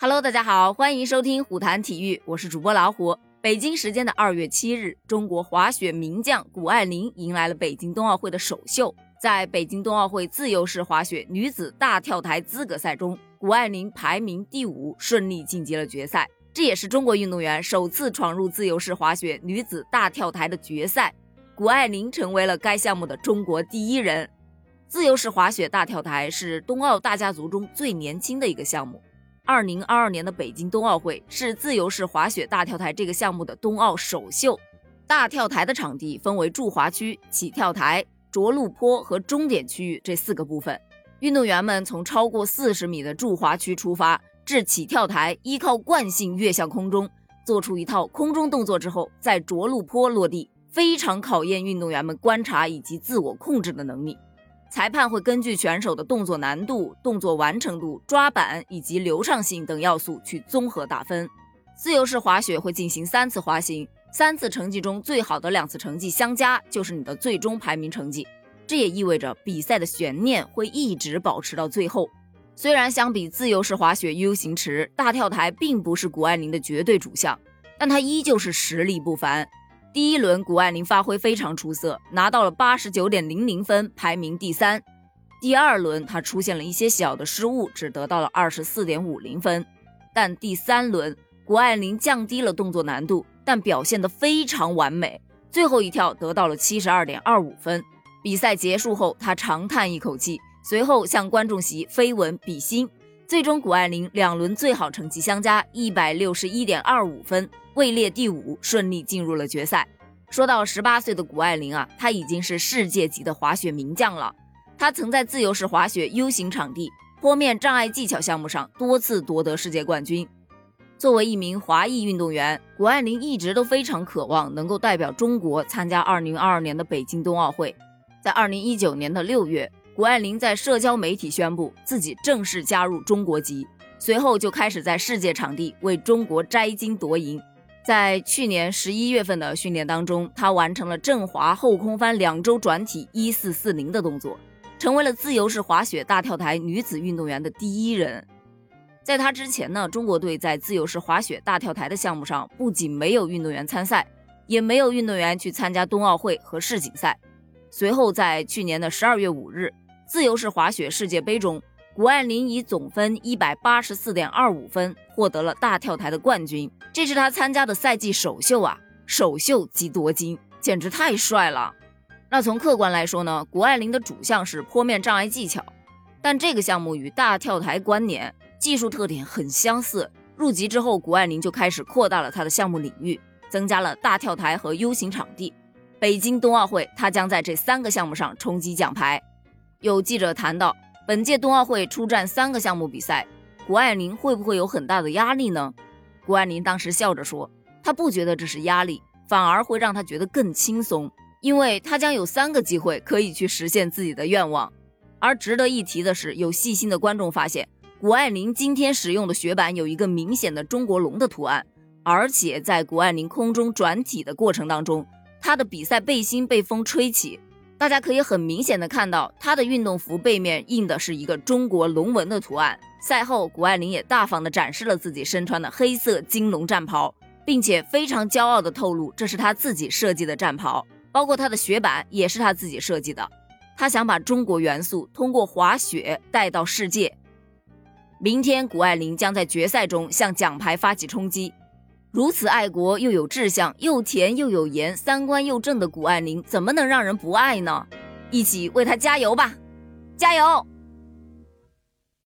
Hello，大家好，欢迎收听虎谈体育，我是主播老虎。北京时间的二月七日，中国滑雪名将谷爱凌迎来了北京冬奥会的首秀。在北京冬奥会自由式滑雪女子大跳台资格赛中，谷爱凌排名第五，顺利晋级了决赛。这也是中国运动员首次闯入自由式滑雪女子大跳台的决赛。谷爱凌成为了该项目的中国第一人。自由式滑雪大跳台是冬奥大家族中最年轻的一个项目。二零二二年的北京冬奥会是自由式滑雪大跳台这个项目的冬奥首秀。大跳台的场地分为驻滑区、起跳台、着陆坡和终点区域这四个部分。运动员们从超过四十米的驻滑区出发，至起跳台，依靠惯性跃向空中，做出一套空中动作之后，在着陆坡落地，非常考验运动员们观察以及自我控制的能力。裁判会根据选手的动作难度、动作完成度、抓板以及流畅性等要素去综合打分。自由式滑雪会进行三次滑行，三次成绩中最好的两次成绩相加就是你的最终排名成绩。这也意味着比赛的悬念会一直保持到最后。虽然相比自由式滑雪 U 型池，大跳台并不是谷爱凌的绝对主项，但她依旧是实力不凡。第一轮，谷爱凌发挥非常出色，拿到了八十九点零零分，排名第三。第二轮，她出现了一些小的失误，只得到了二十四点五零分。但第三轮，谷爱凌降低了动作难度，但表现得非常完美，最后一跳得到了七十二点二五分。比赛结束后，她长叹一口气，随后向观众席飞吻比心。最终，谷爱凌两轮最好成绩相加一百六十一点二五分。位列第五，顺利进入了决赛。说到十八岁的谷爱凌啊，她已经是世界级的滑雪名将了。她曾在自由式滑雪 U 型场地坡面障碍技巧项目上多次夺得世界冠军。作为一名华裔运动员，谷爱凌一直都非常渴望能够代表中国参加二零二二年的北京冬奥会。在二零一九年的六月，谷爱凌在社交媒体宣布自己正式加入中国籍，随后就开始在世界场地为中国摘金夺银。在去年十一月份的训练当中，她完成了正滑后空翻两周转体一四四零的动作，成为了自由式滑雪大跳台女子运动员的第一人。在他之前呢，中国队在自由式滑雪大跳台的项目上不仅没有运动员参赛，也没有运动员去参加冬奥会和世锦赛。随后在去年的十二月五日，自由式滑雪世界杯中。谷爱凌以总分一百八十四点二五分获得了大跳台的冠军，这是她参加的赛季首秀啊！首秀即夺金，简直太帅了。那从客观来说呢，谷爱凌的主项是坡面障碍技巧，但这个项目与大跳台关联，技术特点很相似。入籍之后，谷爱凌就开始扩大了她的项目领域，增加了大跳台和 U 型场地。北京冬奥会，她将在这三个项目上冲击奖牌。有记者谈到。本届冬奥会出战三个项目比赛，谷爱凌会不会有很大的压力呢？谷爱凌当时笑着说：“她不觉得这是压力，反而会让她觉得更轻松，因为她将有三个机会可以去实现自己的愿望。”而值得一提的是，有细心的观众发现，谷爱凌今天使用的雪板有一个明显的中国龙的图案，而且在谷爱凌空中转体的过程当中，她的比赛背心被风吹起。大家可以很明显的看到，她的运动服背面印的是一个中国龙纹的图案。赛后，谷爱凌也大方的展示了自己身穿的黑色金龙战袍，并且非常骄傲的透露，这是她自己设计的战袍，包括她的雪板也是她自己设计的。她想把中国元素通过滑雪带到世界。明天，谷爱凌将在决赛中向奖牌发起冲击。如此爱国又有志向，又甜又有颜，三观又正的谷爱凌，怎么能让人不爱呢？一起为她加油吧，加油！